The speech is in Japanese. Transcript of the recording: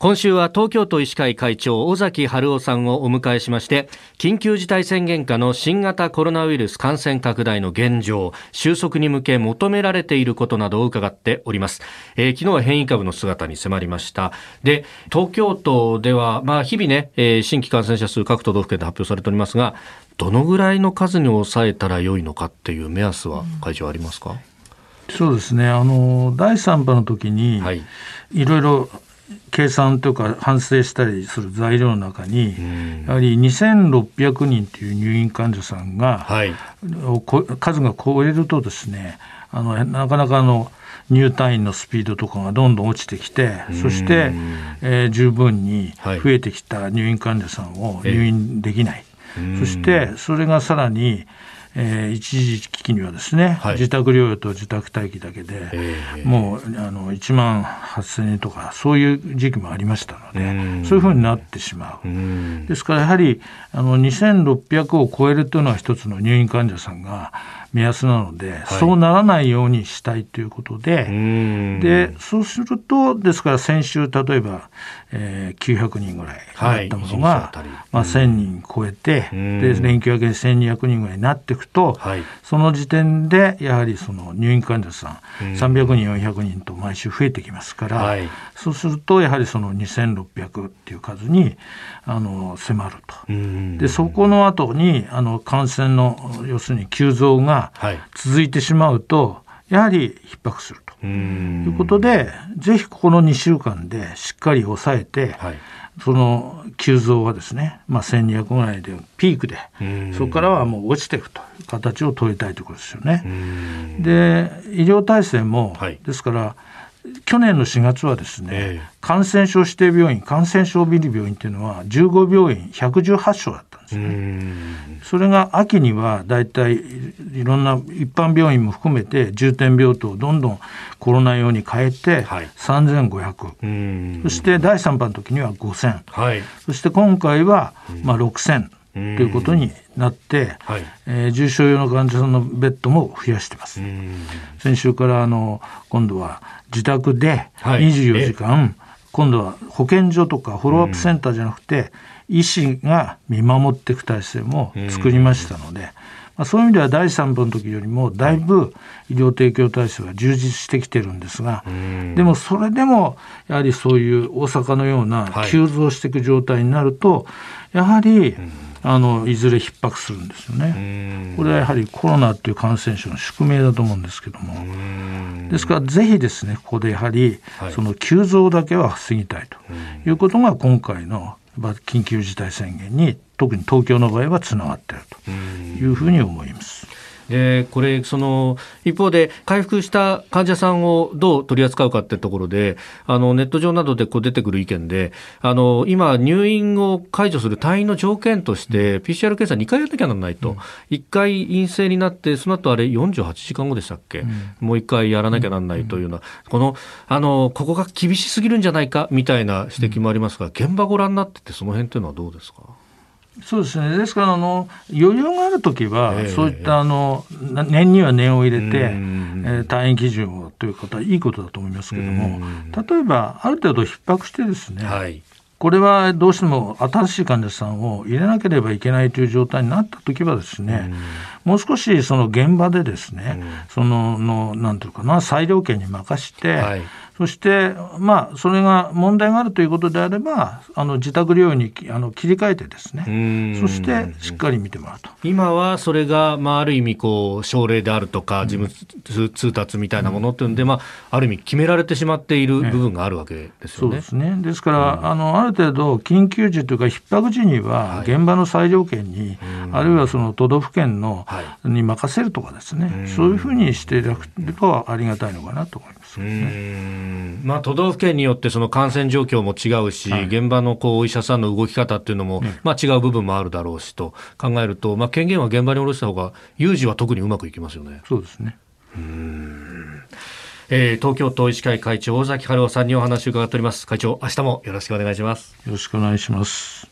今週は東京都医師会会長尾崎春夫さんをお迎えしまして緊急事態宣言下の新型コロナウイルス感染拡大の現状収束に向け求められていることなどを伺っております、えー、昨日は変異株の姿に迫りました。で東京都ではまあ日々ね、えー、新規感染者数各都道府県で発表されておりますがどのぐらいの数に抑えたら良いのかっていう目安は会長ありますか、うん、そうですね。あの第3波の時に、はい、いろいろ計算とか反省したりする材料の中に、やはり2600人という入院患者さんが、はい、数が超えるとですねあのなかなかの入退院のスピードとかがどんどん落ちてきてそして、えー、十分に増えてきた入院患者さんを入院できない、はい、そしてそれがさらにえー、一時期にはですね、はい、自宅療養と自宅待機だけで、えー、もうあの1万8000円とかそういう時期もありましたのでそういうふうになってしまう。ですからやはりあの2600を超えるというのは一つの入院患者さんが目安なので、はい、そうならないようにしたいということででそうするとですから先週例えば、えー、900人ぐらいだったものが、はい、まあ、1000人超えてで連休明けに1200人ぐらいになっていくと、はい、その時点でやはりその入院患者さん300人400人と毎週増えてきますから、そうするとやはりその2600っていう数にあの迫ると。でそこの後にあの感染の要するに急増が続いてしまうと、やはり逼迫すると。いうことで、ぜひここの2週間でしっかり抑えて、はい、その急増はですね、まあ、1200ぐらいでピークで、そこからはもう落ちていくという形を取りたいということですよね。で、医療体制も、はい、ですから、去年の4月はですね、えー、感染症指定病院、感染症ビリ病院というのは15病院118床だったんですね。それが秋にはだいたいいろんな一般病院も含めて重点病棟をどんどんコロナ用に変えて3500、そして第3波の時には5000、はい、そして今回はまあ6000。ということになって、はい、えー、重症用の患者さんのベッドも増やしてます。先週からあの今度は自宅で24時間、はい、今度は保健所とかフォローアップセンターじゃなくて、医師が見守っていく体制も作りましたので、まあ、そういう意味では第3波の時よりもだいぶ医療提供体制は充実してきてるんですが、でもそれでもやはりそういう大阪のような急増していく状態になると、やはり、あのいずれ逼迫するんですよね。これはやはりコロナという感染症の宿命だと思うんですけども、ですからぜひですねここでやはり、その急増だけは防ぎたいということが今回の緊急事態宣言に特に東京の場合はつながっているというふうに思います。でこれその一方で回復した患者さんをどう取り扱うかってところであのネット上などでこう出てくる意見であの今入院を解除する退院の条件として PCR 検査2回やらなきゃならないと、うん、1回陰性になってその後あれ48時間後でしたっけ、うん、もう1回やらなきゃならないというような、このあのここが厳しすぎるんじゃないか？みたいな指摘もありますが現場ご覧になっててその辺というのはどうですか？そうですね。ですからあの余裕がある時は、そういったあの念には念を入れて、えー、退院基準をということはいいことだと思いますけれども例えばある程度逼迫してですね、はい、これはどうしても新しい患者さんを入れなければいけないという状態になった時はですね、もう少しその現場でですね、そののなんていうかな裁量権に任して、はいそして、まあ、それが問題があるということであれば、あの自宅療養にあの切り替えてですね、そしてしっかり見てもらうと。今はそれが、まあ、ある意味こう、症例であるとか、事務通達みたいなものというので、まあ、ある意味決められてしまっている部分があるわけですよね。そうですね。ですから、あのある程度、緊急時というか、逼迫時には、現場の裁量権に、あるいはその都道府県の、に任せるとかですね、そういうふうにしていただくとありがたいのかなと思います、ね。まあ、都道府県によってその感染状況も違うし、はい、現場のこうお医者さんの動き方っていうのも、まあ、違う部分もあるだろうしと考えると、まあ、権限は現場に下ろした方が有事は特にうまくいきますよね。そうですね。うん。えー、東京都医師会会長尾崎春夫さんにお話を伺っております。会長明日もよろしくお願いします。よろしくお願いします